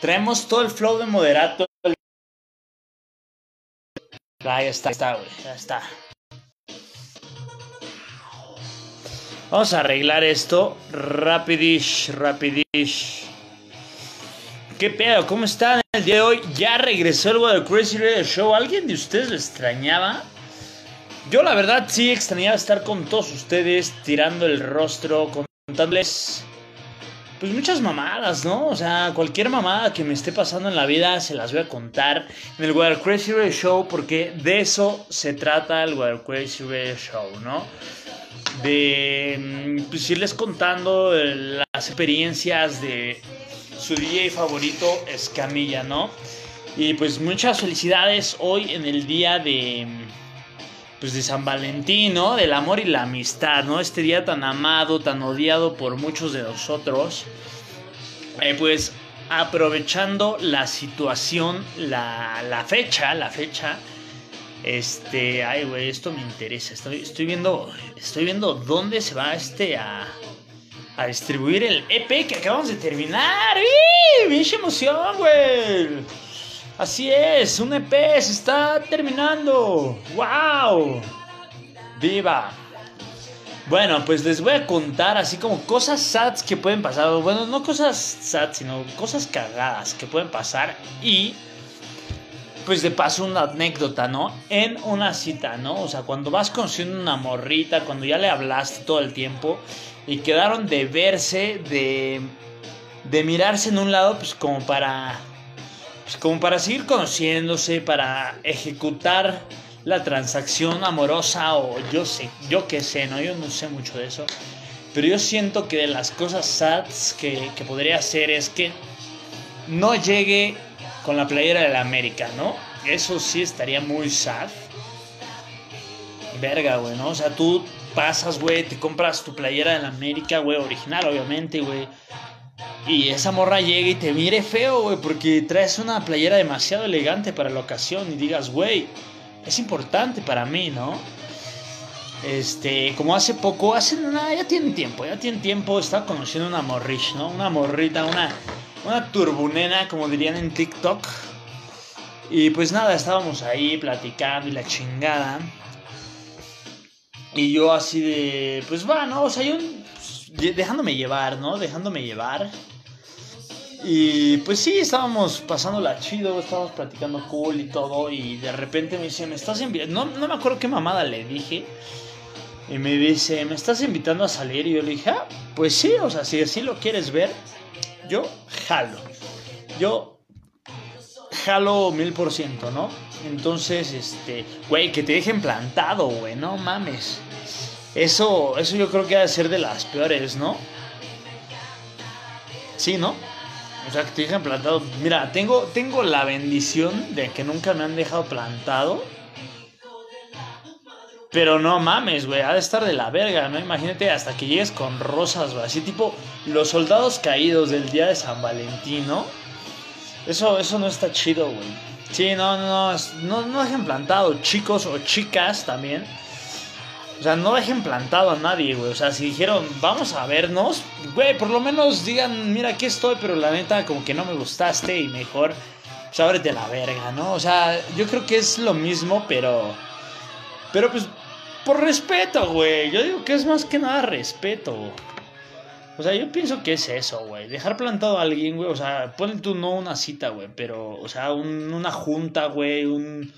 Traemos todo el flow de moderato. Ah, ya está, está, güey, ya está. Vamos a arreglar esto. Rapidish, rapidish. ¿Qué pedo? ¿Cómo están el día de hoy? Ya regresó el Water Crazy Radio Show. ¿Alguien de ustedes lo extrañaba? Yo la verdad sí extrañaba estar con todos ustedes, tirando el rostro, contándoles pues muchas mamadas, ¿no? O sea, cualquier mamada que me esté pasando en la vida se las voy a contar en el Water Crazy Show porque de eso se trata el Water Crazy Show, ¿no? De mm, pues, irles contando las experiencias de su DJ favorito, Escamilla, ¿no? Y pues muchas felicidades hoy en el día de pues de San Valentín, ¿no? Del amor y la amistad, ¿no? Este día tan amado, tan odiado por muchos de nosotros. Eh, pues aprovechando la situación, la, la, fecha, la fecha. Este, ay, güey, esto me interesa. Estoy, viendo, estoy viendo dónde se va este a, a distribuir el EP que acabamos de terminar. ¡Mucha emoción, güey! Así es, un EP se está terminando. ¡Wow! ¡Viva! Bueno, pues les voy a contar así como cosas sad que pueden pasar. Bueno, no cosas sad, sino cosas cagadas que pueden pasar. Y pues de paso una anécdota, ¿no? En una cita, ¿no? O sea, cuando vas conociendo una morrita, cuando ya le hablaste todo el tiempo y quedaron de verse, de, de mirarse en un lado, pues como para pues, como para seguir conociéndose, para ejecutar la transacción amorosa o yo sé, yo qué sé, ¿no? Yo no sé mucho de eso. Pero yo siento que de las cosas sad que, que podría hacer es que no llegue con la playera de la América, ¿no? Eso sí estaría muy sad. Verga, güey, ¿no? O sea, tú pasas, güey, te compras tu playera de la América, güey, original, obviamente, güey y esa morra llega y te mire feo, güey, porque traes una playera demasiado elegante para la ocasión y digas, güey, es importante para mí, ¿no? Este, como hace poco, hace nada, ya tiene tiempo, ya tiene tiempo, estaba conociendo una morrish, ¿no? Una morrita, una, una turbunena, como dirían en TikTok. Y pues nada, estábamos ahí platicando y la chingada. Y yo así de, pues va, ¿no? O sea, yo dejándome llevar, ¿no? Dejándome llevar. Y pues sí, estábamos pasándola chido, estábamos platicando cool y todo. Y de repente me dice, ¿me estás invitando? No, no me acuerdo qué mamada le dije. Y me dice, ¿me estás invitando a salir? Y yo le dije, ah, pues sí, o sea, si así lo quieres ver, yo jalo. Yo jalo mil por ciento, ¿no? Entonces, este, güey, que te dejen plantado, güey, no mames. Eso, eso yo creo que ha de ser de las peores, ¿no? Sí, ¿no? O sea, que te dejan plantado. Mira, tengo, tengo la bendición de que nunca me han dejado plantado. Pero no mames, güey, ha de estar de la verga, ¿no? Imagínate hasta que llegues con rosas, güey. Así tipo los soldados caídos del día de San Valentín, ¿no? Eso, eso no está chido, güey. Sí, no, no, no, no, no dejen plantado, chicos o chicas también. O sea, no dejen plantado a nadie, güey. O sea, si dijeron, vamos a vernos, güey, por lo menos digan, mira, aquí estoy, pero la neta, como que no me gustaste y mejor, pues ábrete la verga, ¿no? O sea, yo creo que es lo mismo, pero. Pero pues, por respeto, güey. Yo digo que es más que nada respeto. O sea, yo pienso que es eso, güey. Dejar plantado a alguien, güey. O sea, ponle tú no una cita, güey. Pero, o sea, una junta, güey. Un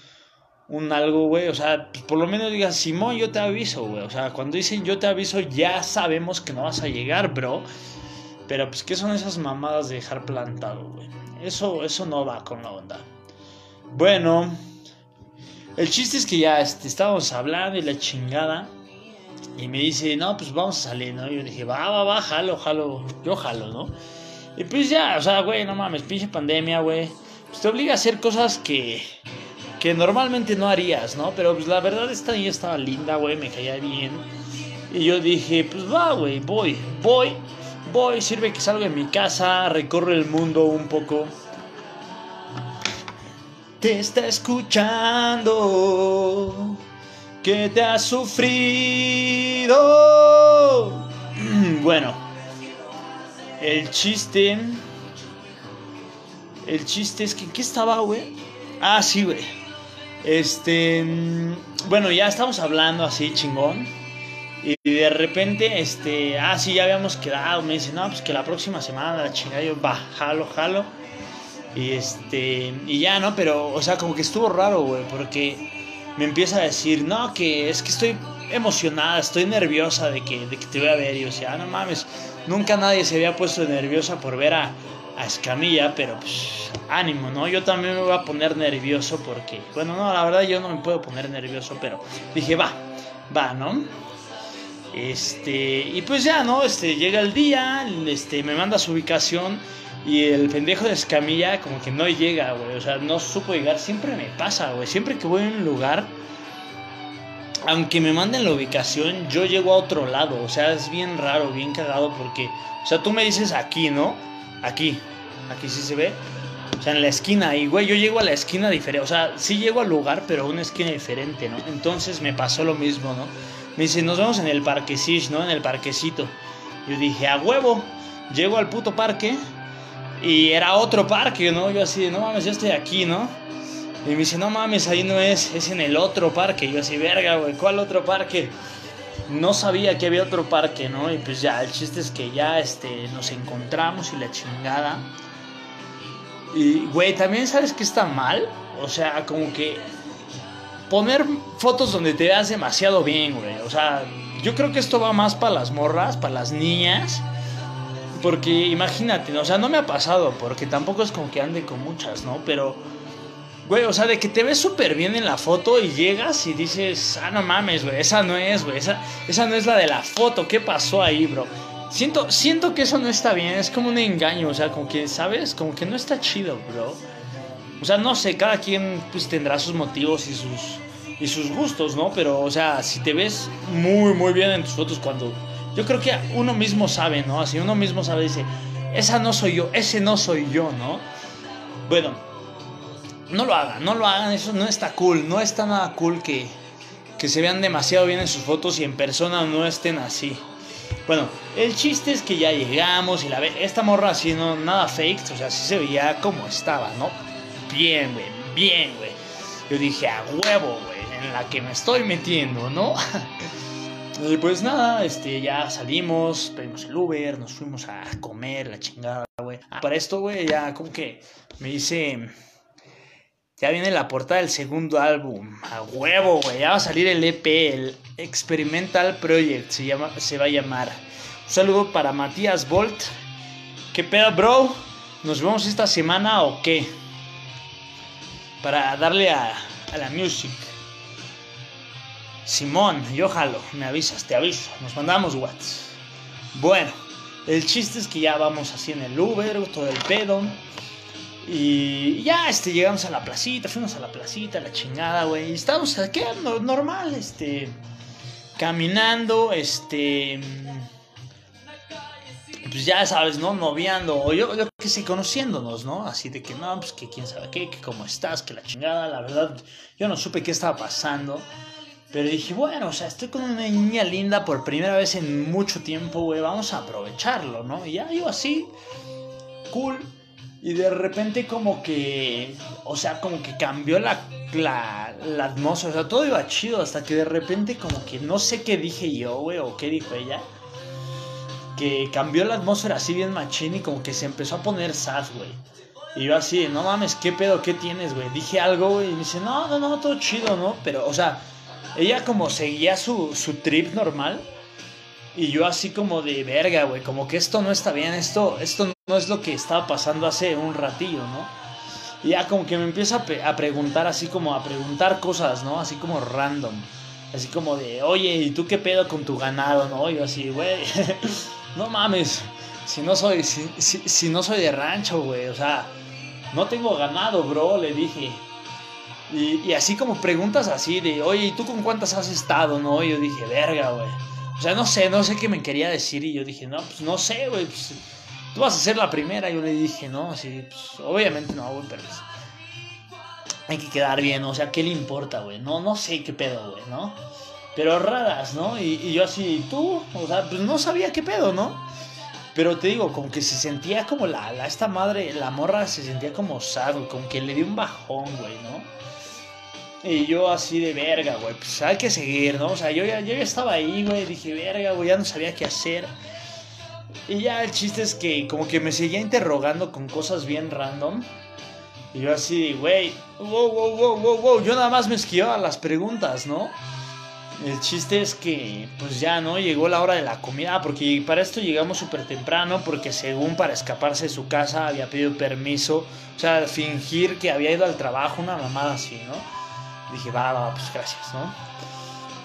un algo, güey. O sea, por lo menos digas, Simón, yo te aviso, güey. O sea, cuando dicen yo te aviso, ya sabemos que no vas a llegar, bro. Pero pues, ¿qué son esas mamadas de dejar plantado, güey? Eso, eso no va con la onda. Bueno, el chiste es que ya este, estábamos hablando y la chingada. Y me dice, no, pues vamos a salir, ¿no? Y yo dije, va, va, va, jalo, jalo. Yo jalo, ¿no? Y pues ya, o sea, güey, no mames, pinche pandemia, güey. Pues te obliga a hacer cosas que que normalmente no harías, ¿no? Pero pues la verdad esta niña estaba linda, güey, me caía bien. Y yo dije, pues va, güey, voy, voy, voy, sirve que salgo de mi casa, recorro el mundo un poco. Te está escuchando, que te ha sufrido. bueno, el chiste El chiste es que, ¿qué estaba, güey? Ah, sí, güey. Este, bueno, ya estamos hablando así, chingón. Y de repente, este, ah, sí, ya habíamos quedado. Me dice, no, pues que la próxima semana, la chingada, yo, va, jalo, jalo. Y este, y ya, ¿no? Pero, o sea, como que estuvo raro, güey, porque me empieza a decir, no, que es que estoy emocionada, estoy nerviosa de que, de que te voy a ver. Y yo decía, ah, no mames, nunca nadie se había puesto nerviosa por ver a, a Escamilla, pero pues ánimo, ¿no? Yo también me voy a poner nervioso porque, bueno, no, la verdad yo no me puedo poner nervioso, pero dije, va, va, ¿no? Este, y pues ya, ¿no? Este, llega el día, este, me manda su ubicación y el pendejo de Escamilla como que no llega, güey, o sea, no supo llegar, siempre me pasa, güey, siempre que voy a un lugar, aunque me manden la ubicación, yo llego a otro lado, o sea, es bien raro, bien cagado porque, o sea, tú me dices aquí, ¿no? Aquí, aquí sí se ve. O sea, en la esquina. Y, güey, yo llego a la esquina diferente. O sea, sí llego al lugar, pero a una esquina diferente, ¿no? Entonces me pasó lo mismo, ¿no? Me dice, nos vemos en el parquecito, ¿no? En el parquecito. Yo dije, a huevo. Llego al puto parque. Y era otro parque, ¿no? Yo así, no mames, yo estoy aquí, ¿no? Y me dice, no mames, ahí no es, es en el otro parque. yo así, verga, güey, ¿cuál otro parque? No sabía que había otro parque, ¿no? Y pues ya, el chiste es que ya este, nos encontramos y la chingada. Y, güey, también sabes que está mal. O sea, como que poner fotos donde te veas demasiado bien, güey. O sea, yo creo que esto va más para las morras, para las niñas. Porque imagínate, o sea, no me ha pasado, porque tampoco es como que ande con muchas, ¿no? Pero, güey, o sea, de que te ves súper bien en la foto y llegas y dices, ah, no mames, güey, esa no es, güey, esa, esa no es la de la foto, ¿qué pasó ahí, bro? Siento, siento que eso no está bien, es como un engaño, o sea, como que, ¿sabes? Como que no está chido, bro. O sea, no sé, cada quien pues tendrá sus motivos y sus, y sus gustos, ¿no? Pero, o sea, si te ves muy, muy bien en tus fotos cuando... Yo creo que uno mismo sabe, ¿no? Así uno mismo sabe, dice, esa no soy yo, ese no soy yo, ¿no? Bueno, no lo hagan, no lo hagan, eso no está cool, no está nada cool que, que se vean demasiado bien en sus fotos y en persona no estén así. Bueno, el chiste es que ya llegamos y la ve esta morra así, no, nada fake, o sea, sí se veía como estaba, ¿no? Bien, güey, bien, güey. Yo dije, a huevo, güey, en la que me estoy metiendo, ¿no? y pues nada, este, ya salimos, pedimos el Uber, nos fuimos a comer, la chingada, güey. Ah, para esto, güey, ya como que me dice... Ya viene la portada del segundo álbum. A huevo, güey. Ya va a salir el EP, el Experimental Project. Se, llama, se va a llamar. Un saludo para Matías Bolt. ¿Qué pedo, bro? ¿Nos vemos esta semana o qué? Para darle a, a la music. Simón, yo jalo. Me avisas, te aviso. Nos mandamos whats. Bueno, el chiste es que ya vamos así en el Uber, todo el pedo. Y ya, este, llegamos a la placita, fuimos a la placita, la chingada, güey. Y estábamos aquí, normal, este, caminando, este, pues ya sabes, ¿no? Noviando, o yo, yo que sé, conociéndonos, ¿no? Así de que, no, pues que quién sabe qué, que cómo estás, que la chingada, la verdad, yo no supe qué estaba pasando. Pero dije, bueno, o sea, estoy con una niña linda por primera vez en mucho tiempo, güey, vamos a aprovecharlo, ¿no? Y ya yo así, cool y de repente como que, o sea, como que cambió la, la, atmósfera, o sea, todo iba chido hasta que de repente como que no sé qué dije yo, güey, o qué dijo ella, que cambió la atmósfera así bien machín y como que se empezó a poner sad, güey. Y yo así, no mames, ¿qué pedo? ¿Qué tienes, güey? Dije algo, güey, y me dice, no, no, no, todo chido, ¿no? Pero, o sea, ella como seguía su, su trip normal. Y yo así como de verga, güey, como que esto no está bien, esto, esto no es lo que estaba pasando hace un ratillo, ¿no? Y ya como que me empieza a, preguntar así como a preguntar cosas, ¿no? Así como random. Así como de, oye, ¿y tú qué pedo con tu ganado, no? Yo así, güey, no mames, si no soy, si, si no soy de rancho, güey, o sea, no tengo ganado, bro, le dije. Y, y, así como preguntas así de, oye, ¿y tú con cuántas has estado, no? Yo dije, verga, güey. O sea, no sé, no sé qué me quería decir. Y yo dije, no, pues no sé, güey. Pues, tú vas a ser la primera. Yo le dije, no, sí, pues obviamente no, güey, pero pues, hay que quedar bien. O sea, ¿qué le importa, güey? No, no sé qué pedo, güey, ¿no? Pero raras, ¿no? Y, yo así, ¿tú? O sea, pues no sabía qué pedo, ¿no? Pero te digo, como que se sentía como la, la esta madre, la morra se sentía como sad, como que le dio un bajón, güey, ¿no? Y yo así de verga, güey, pues hay que seguir, ¿no? O sea, yo ya, yo ya estaba ahí, güey, dije, verga, güey, ya no sabía qué hacer. Y ya el chiste es que como que me seguía interrogando con cosas bien random. Y yo así, güey, wow, wow, wow, wow, wow, yo nada más me esquivaba las preguntas, ¿no? El chiste es que, pues ya, ¿no? Llegó la hora de la comida, porque para esto llegamos súper temprano, porque según para escaparse de su casa había pedido permiso, o sea, fingir que había ido al trabajo, una mamada así, ¿no? Dije, va, va, pues gracias, ¿no?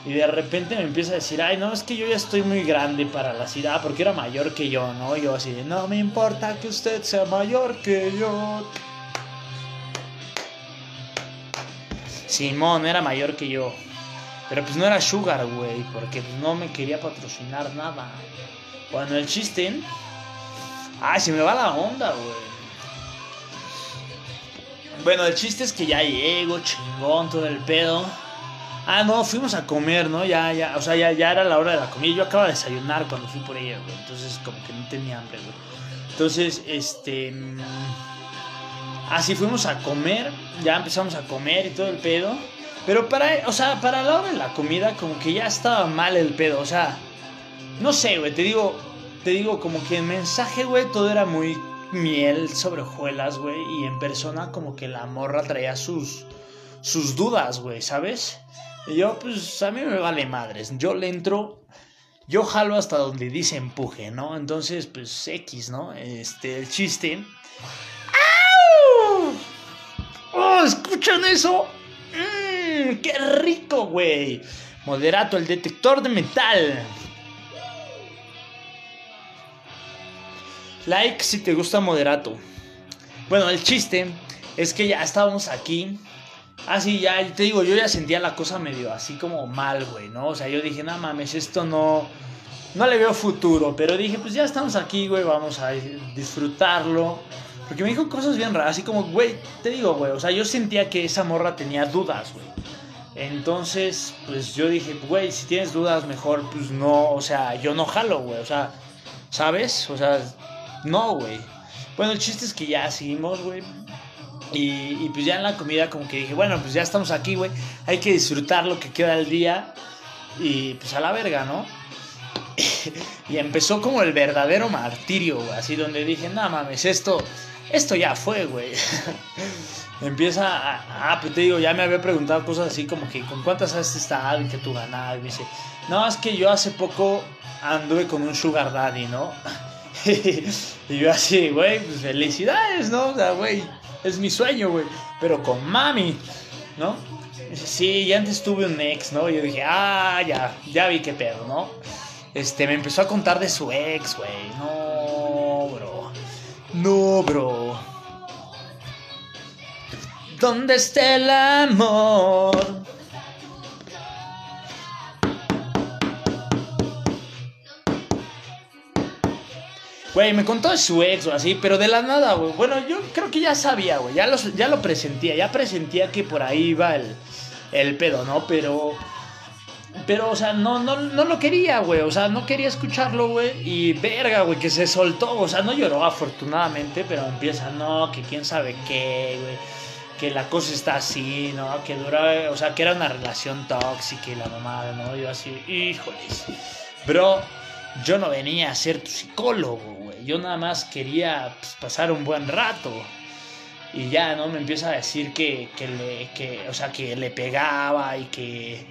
Y de repente me empieza a decir, ay, no, es que yo ya estoy muy grande para la ciudad, porque era mayor que yo, ¿no? Yo así, no me importa que usted sea mayor que yo. Simón era mayor que yo. Pero pues no era Sugar, güey, porque no me quería patrocinar nada. Bueno, el chiste... Ay, se me va la onda, güey. Bueno, el chiste es que ya llego, chingón, todo el pedo. Ah, no, fuimos a comer, ¿no? Ya, ya, o sea, ya, ya era la hora de la comida. Yo acababa de desayunar cuando fui por ella, güey. Entonces, como que no tenía hambre, güey. Entonces, este... Así mm, fuimos a comer, ya empezamos a comer y todo el pedo. Pero para, o sea, para la hora de la comida como que ya estaba mal el pedo, o sea, no sé, güey, te digo, te digo como que en mensaje, güey, todo era muy miel sobre hojuelas, güey, y en persona como que la morra traía sus sus dudas, güey, ¿sabes? Y yo pues a mí me vale madres, yo le entro yo jalo hasta donde dice empuje, ¿no? Entonces, pues X, ¿no? Este, el chiste. ¡Au! ¡Oh, escuchan eso! Mmm, qué rico, güey. Moderato, el detector de metal. Like si te gusta Moderato. Bueno, el chiste es que ya estábamos aquí. Así, ah, ya te digo, yo ya sentía la cosa medio así como mal, güey, ¿no? O sea, yo dije, no mames, esto no. No le veo futuro. Pero dije, pues ya estamos aquí, güey, vamos a disfrutarlo. Porque me dijo cosas bien raras, así como, güey, te digo, güey, o sea, yo sentía que esa morra tenía dudas, güey. Entonces, pues yo dije, güey, si tienes dudas, mejor, pues no, o sea, yo no jalo, güey, o sea, ¿sabes? O sea, no, güey. Bueno, el chiste es que ya seguimos, güey. Y, y, pues ya en la comida como que dije, bueno, pues ya estamos aquí, güey. Hay que disfrutar lo que queda del día. Y pues a la verga, ¿no? y empezó como el verdadero martirio, güey. Así donde dije, no mames, esto, esto ya fue, güey. Empieza a, ah, pues te digo, ya me había preguntado cosas así como que con cuántas has estado y que tú ganabas. Y me dice, no, es que yo hace poco anduve con un sugar daddy, ¿no? y yo así, güey, pues felicidades, ¿no? O sea, güey, es mi sueño, güey. Pero con mami, ¿no? Sí, ya antes tuve un ex, ¿no? Yo dije, ah, ya, ya vi qué pedo, ¿no? Este, me empezó a contar de su ex, güey. No, bro. No, bro. ¿Dónde está el amor? Güey, me contó de su ex o así, pero de la nada, güey. Bueno, yo creo que ya sabía, güey. Ya, ya lo presentía, ya presentía que por ahí iba el, el pedo, ¿no? Pero pero, o sea, no, no, no lo quería, güey. O sea, no quería escucharlo, güey. Y verga, güey, que se soltó. O sea, no lloró afortunadamente, pero empieza, no, que quién sabe qué, güey. Que la cosa está así, ¿no? Que dura, o sea, que era una relación tóxica y la mamada, ¿no? Yo así, híjoles. Bro, yo no venía a ser tu psicólogo, güey. Yo nada más quería pues, pasar un buen rato. Y ya, ¿no? Me empieza a decir que, que le, o sea, que le pegaba y que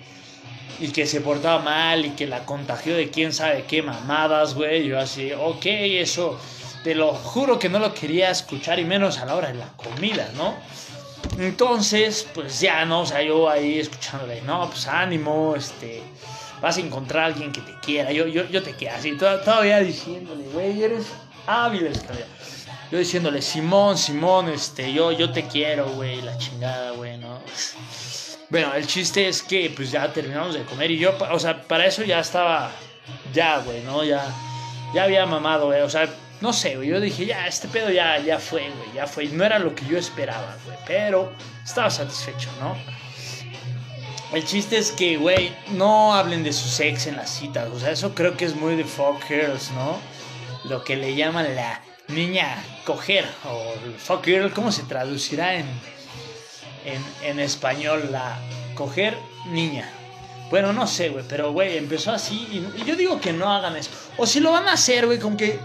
y que se portaba mal y que la contagió de quién sabe qué mamadas, güey. Yo así, ok, eso te lo juro que no lo quería escuchar y menos a la hora de la comida, ¿no? Entonces, pues ya, ¿no? O sea, yo ahí escuchándole, no, pues ánimo, este, vas a encontrar a alguien que te quiera, yo, yo, yo te quiero, así, todavía diciéndole, güey, eres hábil, yo diciéndole, Simón, Simón, este, yo, yo te quiero, güey, la chingada, güey, ¿no? Bueno, el chiste es que pues ya terminamos de comer y yo, o sea, para eso ya estaba, ya, güey, ¿no? Ya, ya había mamado, güey, o sea, no sé, güey, yo dije, ya, este pedo ya, ya fue, güey, ya fue. No era lo que yo esperaba, güey, pero estaba satisfecho, ¿no? El chiste es que, güey, no hablen de su sex en las citas, o sea, eso creo que es muy de fuck girls, ¿no? lo que le llaman la niña coger o fuck girl, ¿cómo se traducirá en, en, español? La coger niña. Bueno, no sé, güey, pero, güey, empezó así y, yo digo que no hagan eso. O si lo van a hacer, güey, con que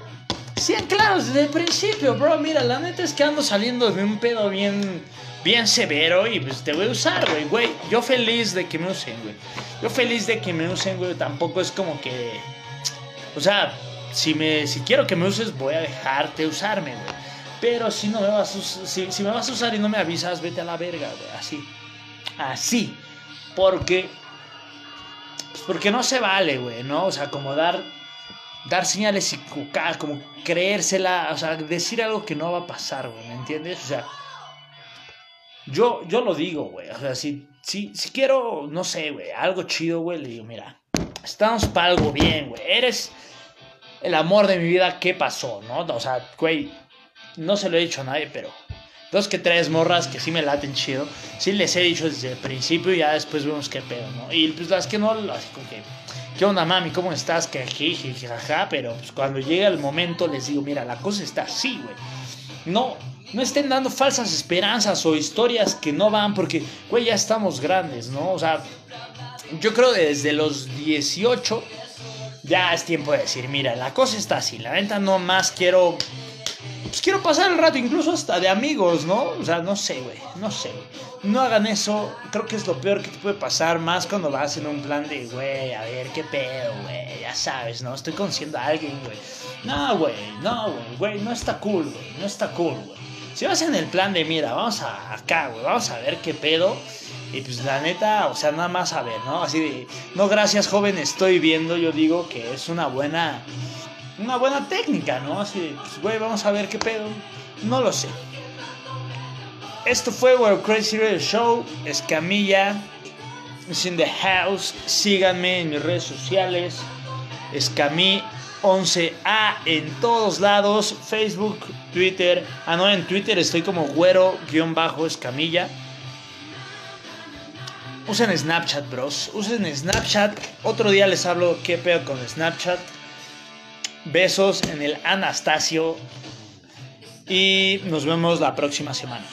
sean claros desde el principio, bro. Mira, la neta es que ando saliendo de un pedo bien, bien severo y pues te voy a usar, güey, güey. Yo feliz de que me usen, güey. Yo feliz de que me usen, güey. Tampoco es como que... O sea, si, me, si quiero que me uses, voy a dejarte usarme, güey. Pero si no me vas a, si, si me vas a usar y no me avisas, vete a la verga, güey. Así. Así. Porque. Pues porque no se vale, güey, ¿no? O sea, como dar. Dar señales y como creérsela, o sea, decir algo que no va a pasar, güey, ¿me entiendes? O sea, yo, yo lo digo, güey, o sea, si, si, si quiero, no sé, güey, algo chido, güey, le digo, mira, estamos para algo bien, güey, eres, el amor de mi vida, ¿qué pasó? ¿No? O sea, güey, no se lo he dicho a nadie, pero dos que tres morras que sí me laten chido, sí les he dicho desde el principio y ya después vemos qué pedo, ¿no? Y pues las que no, así como que, ¿qué onda mami? ¿Cómo estás? Que jaja, pero pues cuando llega el momento les digo, mira, la cosa está así, güey. No, no estén dando falsas esperanzas o historias que no van porque, güey, ya estamos grandes, ¿no? O sea, yo creo desde los 18 ya es tiempo de decir, mira, la cosa está así, la venta no más quiero... Pues quiero pasar el rato, incluso hasta de amigos, ¿no? O sea, no sé, güey, no sé. No hagan eso, creo que es lo peor que te puede pasar, más cuando vas en un plan de, güey, a ver, qué pedo, güey, ya sabes, ¿no? Estoy conociendo a alguien, güey. No, güey, no, güey, güey, no está cool, güey, no está cool, güey. Si vas en el plan de, mira, vamos a acá, güey, vamos a ver qué pedo y pues la neta, o sea, nada más a ver, ¿no? Así de, no gracias joven, estoy viendo, yo digo que es una buena, una buena técnica, ¿no? Así de, pues güey, vamos a ver qué pedo. No lo sé. Esto fue World Crazy Radio Show, Escamilla, es in the house. Síganme en mis redes sociales, Escamí 11A en todos lados, Facebook, Twitter. Ah, no, en Twitter estoy como güero-escamilla. Usen Snapchat, bros. Usen Snapchat. Otro día les hablo qué pedo con Snapchat. Besos en el Anastasio. Y nos vemos la próxima semana.